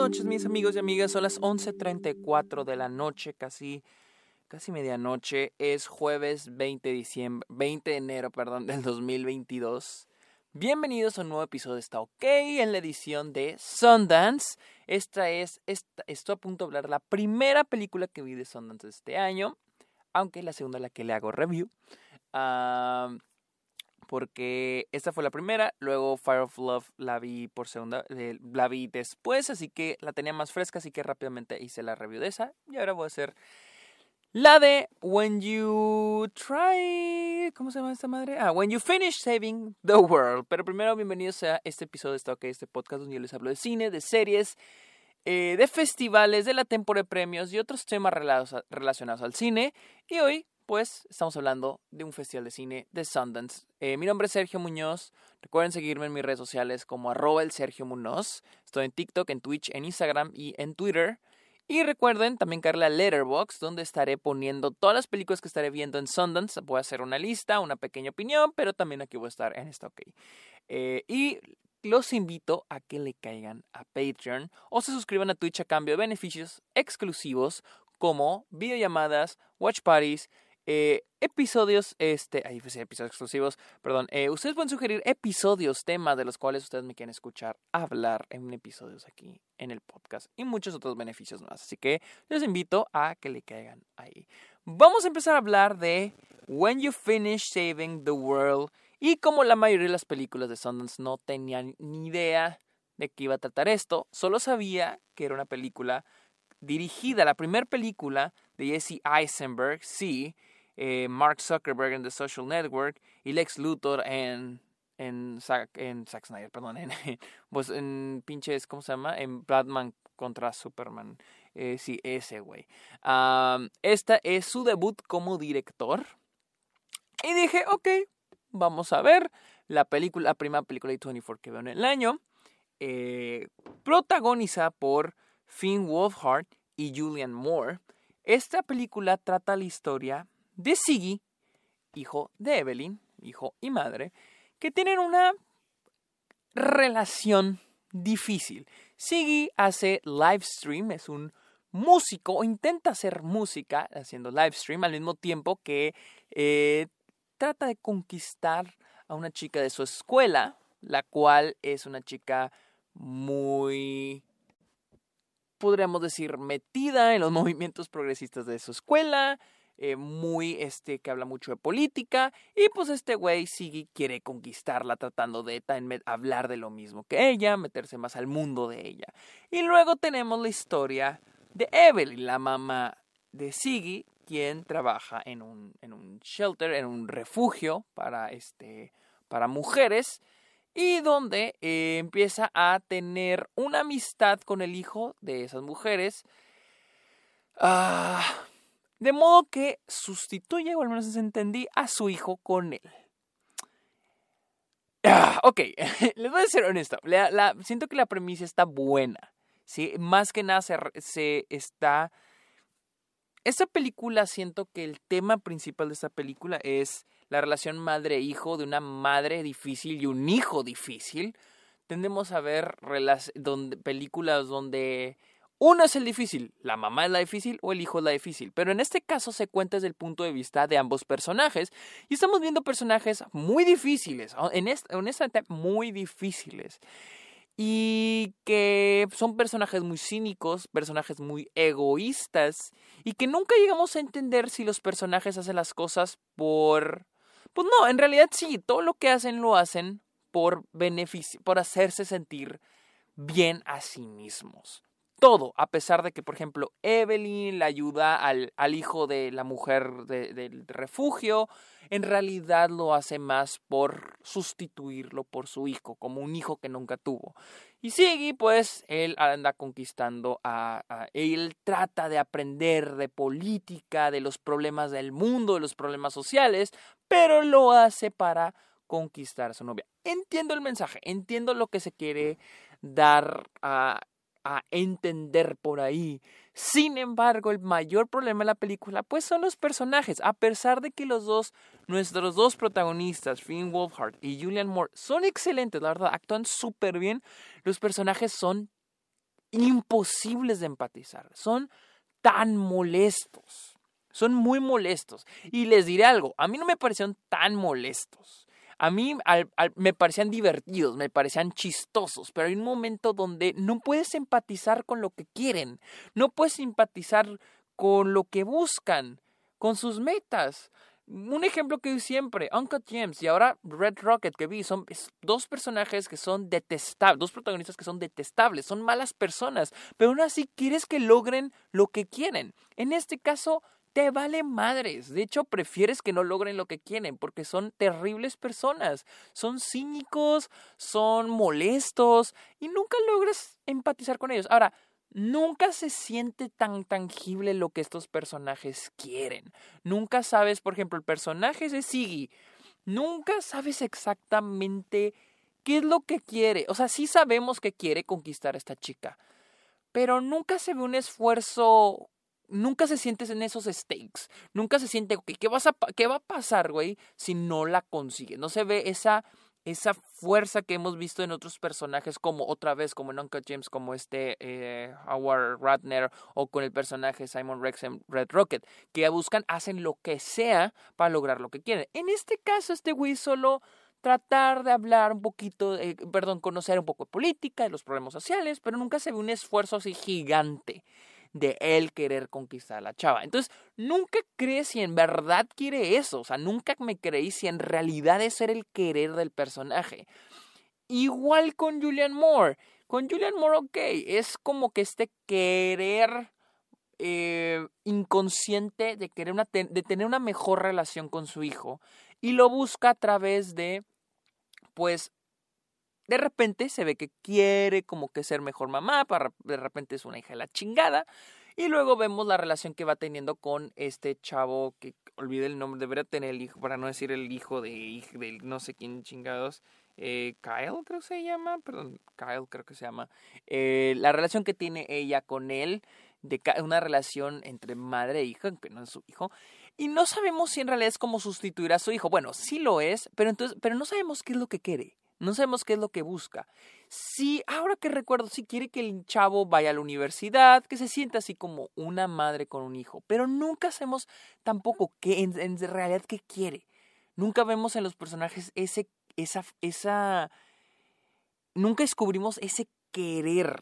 noches, mis amigos y amigas. Son las 11:34 de la noche, casi, casi medianoche. Es jueves 20 de, diciembre, 20 de enero perdón, del 2022. Bienvenidos a un nuevo episodio de Está OK en la edición de Sundance. Esta es, esta, estoy a punto de hablar la primera película que vi de Sundance este año, aunque la segunda la que le hago review. Uh, porque esta fue la primera, luego Fire of Love la vi por segunda, eh, la vi después, así que la tenía más fresca, así que rápidamente hice la review de esa y ahora voy a hacer la de When You Try, ¿cómo se llama esta madre? Ah, When You Finish Saving the World. Pero primero bienvenidos a este episodio de Stock, este podcast donde yo les hablo de cine, de series, eh, de festivales, de la temporada de premios y otros temas relacionados al cine. Y hoy pues estamos hablando de un festival de cine de Sundance. Eh, mi nombre es Sergio Muñoz. Recuerden seguirme en mis redes sociales como arroba el Sergio Muñoz. Estoy en TikTok, en Twitch, en Instagram y en Twitter. Y recuerden también caerle a Letterboxd, donde estaré poniendo todas las películas que estaré viendo en Sundance. Voy a hacer una lista, una pequeña opinión, pero también aquí voy a estar en esta OK. Eh, y los invito a que le caigan a Patreon o se suscriban a Twitch a cambio de beneficios exclusivos como videollamadas, watch parties, eh, episodios, este, ahí pues, episodios exclusivos, perdón, eh, ustedes pueden sugerir episodios, temas de los cuales ustedes me quieren escuchar hablar en episodios aquí en el podcast y muchos otros beneficios más. Así que les invito a que le caigan ahí. Vamos a empezar a hablar de When You Finish Saving the World y como la mayoría de las películas de Sundance no tenían ni idea de qué iba a tratar esto, solo sabía que era una película dirigida, la primera película de Jesse Eisenberg, sí, eh, Mark Zuckerberg en The Social Network y Lex Luthor en en Zack, en Zack Snyder, perdón, en, pues en pinches, ¿cómo se llama? En Batman contra Superman. Eh, sí, ese güey. esta es su debut como director. Y dije, ok, vamos a ver la película, la primera película de 24 que veo en el año. Eh, protagonizada por Finn Wolfhard y Julian Moore. Esta película trata la historia de Siggy, hijo de Evelyn, hijo y madre, que tienen una relación difícil. Siggy hace live stream, es un músico o intenta hacer música haciendo live stream al mismo tiempo que eh, trata de conquistar a una chica de su escuela, la cual es una chica muy podríamos decir metida en los movimientos progresistas de su escuela, eh, muy, este, que habla mucho de política, y pues este güey sigue, quiere conquistarla tratando de hablar de lo mismo que ella, meterse más al mundo de ella. Y luego tenemos la historia de Evelyn, la mamá de Siggy, quien trabaja en un, en un shelter, en un refugio para, este, para mujeres, y donde eh, empieza a tener una amistad con el hijo de esas mujeres. Ah, de modo que sustituye, o al menos entendí, a su hijo con él. Ah, ok, les voy a ser honesto. siento que la premisa está buena. ¿sí? Más que nada se, está... Esta película, siento que el tema principal de esta película es la relación madre-hijo de una madre difícil y un hijo difícil. Tendemos a ver películas donde uno es el difícil, la mamá es la difícil o el hijo es la difícil, pero en este caso se cuenta desde el punto de vista de ambos personajes y estamos viendo personajes muy difíciles, honestamente muy difíciles y que son personajes muy cínicos, personajes muy egoístas y que nunca llegamos a entender si los personajes hacen las cosas por... Pues no, en realidad sí, todo lo que hacen lo hacen por beneficio, por hacerse sentir bien a sí mismos todo, a pesar de que, por ejemplo, Evelyn le ayuda al, al hijo de la mujer del refugio, en realidad lo hace más por sustituirlo por su hijo, como un hijo que nunca tuvo. Y Siggy, pues, él anda conquistando a, a, Él trata de aprender de política, de los problemas del mundo, de los problemas sociales, pero lo hace para conquistar a su novia. Entiendo el mensaje, entiendo lo que se quiere dar a a entender por ahí. Sin embargo, el mayor problema de la película pues son los personajes. A pesar de que los dos, nuestros dos protagonistas, Finn Wolfhard y Julian Moore, son excelentes, la verdad, actúan súper bien, los personajes son imposibles de empatizar. Son tan molestos. Son muy molestos. Y les diré algo, a mí no me parecieron tan molestos. A mí me parecían divertidos, me parecían chistosos, pero hay un momento donde no puedes empatizar con lo que quieren, no puedes simpatizar con lo que buscan, con sus metas. Un ejemplo que vi siempre, Uncle James y ahora Red Rocket que vi, son dos personajes que son detestables, dos protagonistas que son detestables, son malas personas, pero aún así quieres que logren lo que quieren. En este caso, te vale madres. De hecho, prefieres que no logren lo que quieren porque son terribles personas. Son cínicos, son molestos y nunca logras empatizar con ellos. Ahora, nunca se siente tan tangible lo que estos personajes quieren. Nunca sabes, por ejemplo, el personaje de Siggy. Nunca sabes exactamente qué es lo que quiere. O sea, sí sabemos que quiere conquistar a esta chica. Pero nunca se ve un esfuerzo nunca se sientes en esos stakes. Nunca se siente, ¿qué, vas a, ¿qué va a pasar, güey, si no la consigue? No se ve esa esa fuerza que hemos visto en otros personajes como otra vez como en Uncle James como este eh, Howard Ratner o con el personaje Simon Rex en Red Rocket que buscan hacen lo que sea para lograr lo que quieren en este caso este güey solo tratar de hablar un poquito eh, perdón conocer un poco de política de los problemas sociales pero nunca se ve un esfuerzo así gigante de él querer conquistar a la chava. Entonces, nunca crees si en verdad quiere eso. O sea, nunca me creí si en realidad es ser el querer del personaje. Igual con Julian Moore. Con Julian Moore, ok, es como que este querer eh, inconsciente de, querer una, de tener una mejor relación con su hijo y lo busca a través de, pues, de repente se ve que quiere como que ser mejor mamá, de repente es una hija de la chingada. Y luego vemos la relación que va teniendo con este chavo que olvide el nombre, debería tener el hijo, para no decir el hijo de, de no sé quién chingados. Eh, Kyle creo que se llama, perdón, Kyle creo que se llama. Eh, la relación que tiene ella con él, de una relación entre madre e hija, aunque no es su hijo. Y no sabemos si en realidad es como sustituir a su hijo. Bueno, sí lo es, pero entonces, pero no sabemos qué es lo que quiere. No sabemos qué es lo que busca. Si, ahora que recuerdo, si quiere que el chavo vaya a la universidad, que se sienta así como una madre con un hijo, pero nunca sabemos tampoco qué en, en realidad qué quiere. Nunca vemos en los personajes ese, esa, esa, nunca descubrimos ese querer.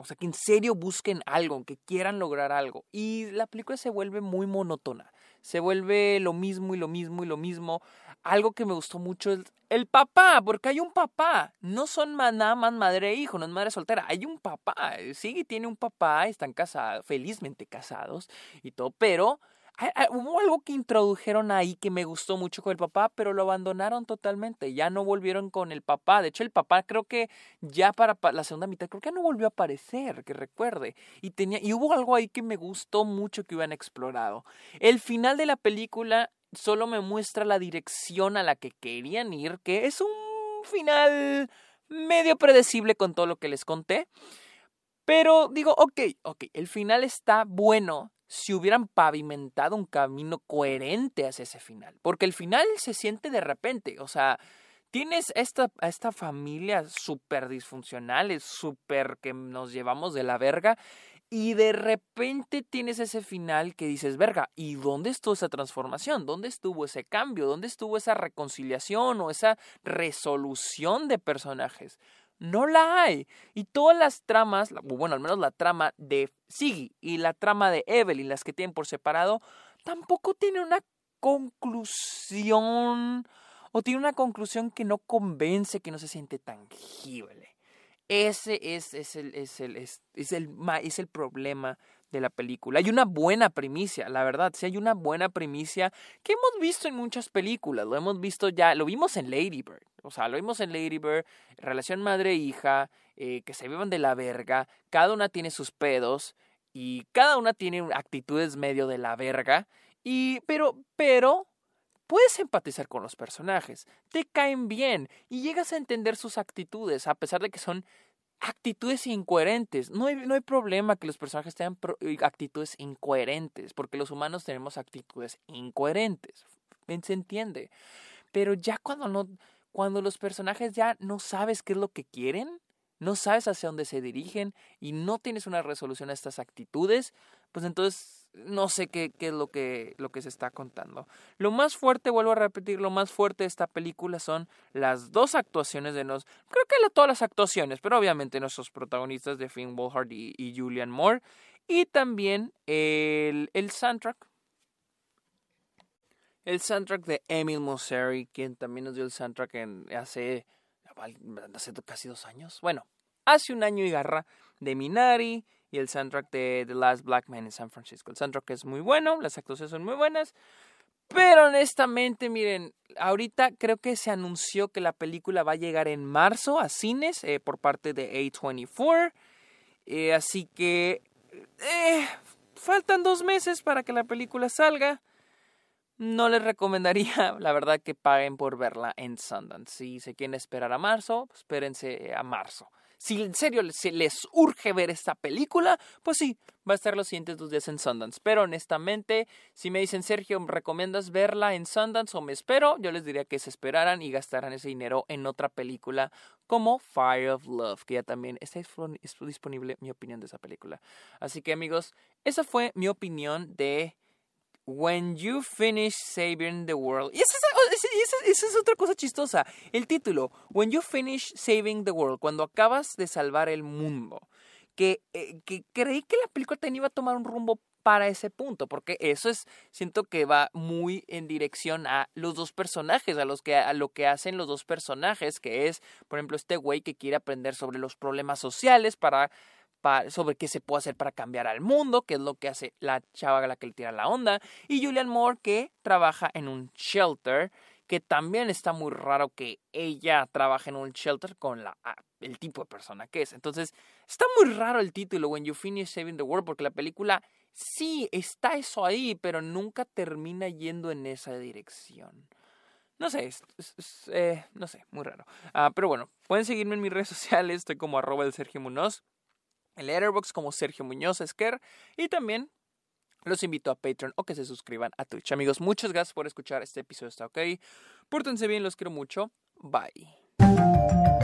O sea, que en serio busquen algo, que quieran lograr algo. Y la película se vuelve muy monótona. Se vuelve lo mismo y lo mismo y lo mismo algo que me gustó mucho es el papá, porque hay un papá. No son nada más madre e hijo, no es madre soltera. Hay un papá. Sí, tiene un papá, están casados, felizmente casados y todo, pero hubo algo que introdujeron ahí que me gustó mucho con el papá, pero lo abandonaron totalmente. Ya no volvieron con el papá. De hecho, el papá creo que ya para la segunda mitad, creo que no volvió a aparecer, que recuerde. Y, tenía, y hubo algo ahí que me gustó mucho que hubieran explorado. El final de la película solo me muestra la dirección a la que querían ir, que es un final medio predecible con todo lo que les conté. Pero digo, ok, ok, el final está bueno si hubieran pavimentado un camino coherente hacia ese final. Porque el final se siente de repente, o sea, tienes esta, esta familia súper disfuncional, súper que nos llevamos de la verga, y de repente tienes ese final que dices, verga, ¿y dónde estuvo esa transformación? ¿Dónde estuvo ese cambio? ¿Dónde estuvo esa reconciliación o esa resolución de personajes? No la hay. Y todas las tramas, bueno, al menos la trama de Siggy y la trama de Evelyn, las que tienen por separado, tampoco tienen una conclusión o tiene una conclusión que no convence, que no se siente tangible. Ese es, es, el, es, el, es, el, es el problema de la película. Hay una buena primicia, la verdad, sí hay una buena primicia que hemos visto en muchas películas, lo hemos visto ya, lo vimos en Lady Bird, o sea, lo vimos en Lady Bird, relación madre-hija, eh, que se vivan de la verga, cada una tiene sus pedos y cada una tiene actitudes medio de la verga, y, pero, pero, puedes empatizar con los personajes, te caen bien y llegas a entender sus actitudes, a pesar de que son actitudes incoherentes. No hay, no hay problema que los personajes tengan eh, actitudes incoherentes, porque los humanos tenemos actitudes incoherentes. Se entiende. Pero ya cuando no, cuando los personajes ya no sabes qué es lo que quieren, no sabes hacia dónde se dirigen y no tienes una resolución a estas actitudes, pues entonces no sé qué, es lo que, lo que se está contando. Lo más fuerte, vuelvo a repetir, lo más fuerte de esta película son las dos actuaciones de nos, creo que todas las actuaciones, pero obviamente nuestros protagonistas de Finn Wolfhard y, y Julian Moore, y también el, el soundtrack. El soundtrack de Emil Mosseri, quien también nos dio el soundtrack en, hace, hace casi dos años. Bueno, hace un año y garra de Minari y el soundtrack de The Last Black Man in San Francisco. El soundtrack es muy bueno, las actuaciones son muy buenas. Pero honestamente, miren, ahorita creo que se anunció que la película va a llegar en marzo a cines eh, por parte de A24. Eh, así que eh, faltan dos meses para que la película salga. No les recomendaría, la verdad, que paguen por verla en Sundance. Si se quieren esperar a marzo, pues espérense a marzo. Si en serio les, urge ver esta película, pues sí, va a estar los siguientes dos días en Sundance. Pero honestamente, si me dicen, Sergio, ¿me recomiendas verla en Sundance o me espero? Yo les diría que se esperaran y gastaran ese dinero en otra película como Fire of Love, que ya también está disponible mi opinión de esa película. Así que amigos, esa fue mi opinión de When You Finish Saving the World. Y esa es, otra cosa chistosa. El título, When You Finish Saving the World, cuando acabas de salvar el mundo. Que, eh, que creí que la película tenía iba a tomar un rumbo para ese punto, porque eso es, siento que va muy en dirección a los dos personajes, a, los que, a lo que hacen los dos personajes, que es, por ejemplo, este güey que quiere aprender sobre los problemas sociales para sobre qué se puede hacer para cambiar al mundo, que es lo que hace la chava a la que le tira la onda, y Julian Moore que trabaja en un shelter, que también está muy raro que ella trabaje en un shelter con la, ah, el tipo de persona que es. Entonces, está muy raro el título, When You Finish Saving the World, porque la película sí está eso ahí, pero nunca termina yendo en esa dirección. No sé, es, eh, no sé, muy raro. Ah, pero bueno, pueden seguirme en mis redes sociales, estoy como arroba el Sergio Munoz en Letterboxd como Sergio Muñoz Esquer y también los invito a Patreon o que se suscriban a Twitch. Amigos, muchas gracias por escuchar este episodio. Está ok. Pórtense bien, los quiero mucho. Bye.